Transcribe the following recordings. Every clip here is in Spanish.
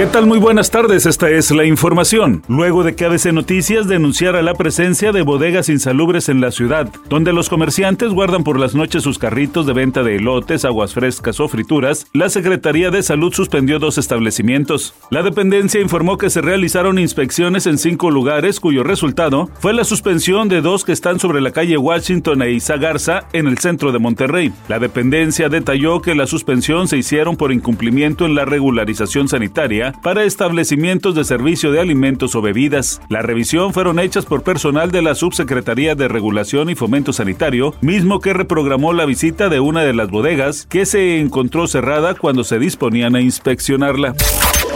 ¿Qué tal? Muy buenas tardes, esta es la información. Luego de que ABC Noticias denunciara la presencia de bodegas insalubres en la ciudad, donde los comerciantes guardan por las noches sus carritos de venta de elotes, aguas frescas o frituras, la Secretaría de Salud suspendió dos establecimientos. La dependencia informó que se realizaron inspecciones en cinco lugares cuyo resultado fue la suspensión de dos que están sobre la calle Washington e Isa Garza en el centro de Monterrey. La dependencia detalló que la suspensión se hicieron por incumplimiento en la regularización sanitaria para establecimientos de servicio de alimentos o bebidas. La revisión fueron hechas por personal de la Subsecretaría de Regulación y Fomento Sanitario, mismo que reprogramó la visita de una de las bodegas que se encontró cerrada cuando se disponían a inspeccionarla.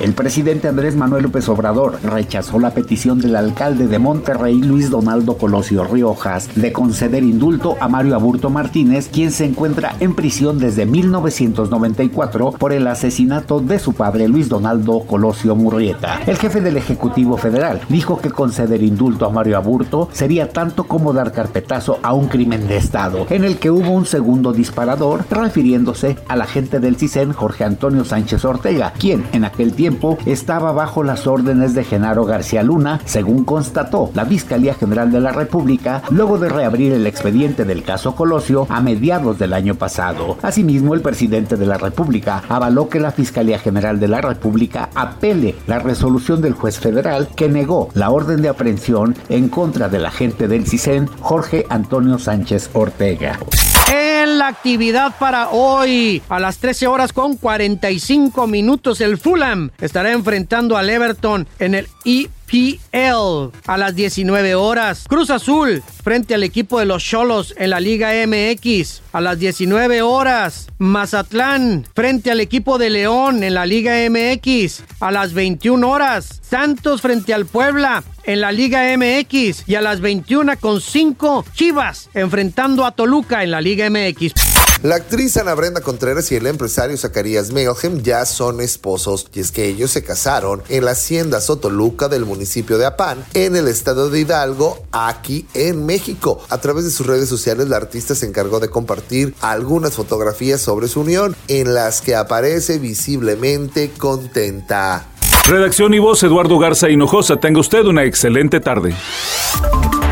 El presidente Andrés Manuel López Obrador rechazó la petición del alcalde de Monterrey, Luis Donaldo Colosio Riojas, de conceder indulto a Mario Aburto Martínez, quien se encuentra en prisión desde 1994 por el asesinato de su padre Luis Donaldo Colosio Murrieta. El jefe del Ejecutivo Federal dijo que conceder indulto a Mario Aburto sería tanto como dar carpetazo a un crimen de Estado, en el que hubo un segundo disparador, refiriéndose al agente del CISEN Jorge Antonio Sánchez Ortega, quien en aquel tiempo estaba bajo las órdenes de Genaro García Luna, según constató la Fiscalía General de la República, luego de reabrir el expediente del caso Colosio a mediados del año pasado. Asimismo, el presidente de la República avaló que la Fiscalía General de la República apele la resolución del juez federal que negó la orden de aprehensión en contra del agente del CISEN, Jorge Antonio Sánchez Ortega la actividad para hoy. A las 13 horas con 45 minutos, el Fulham estará enfrentando al Everton en el EPL a las 19 horas. Cruz Azul frente al equipo de los Cholos en la Liga MX a las 19 horas. Mazatlán frente al equipo de León en la Liga MX a las 21 horas. Santos frente al Puebla en la Liga MX y a las 21 con 5 Chivas enfrentando a Toluca en la Liga MX. La actriz Ana Brenda Contreras y el empresario Zacarías Melhem ya son esposos y es que ellos se casaron en la hacienda Sotoluca del municipio de Apán, en el estado de Hidalgo, aquí en México. A través de sus redes sociales, la artista se encargó de compartir algunas fotografías sobre su unión en las que aparece visiblemente contenta. Redacción y voz Eduardo Garza Hinojosa. Tenga usted una excelente tarde.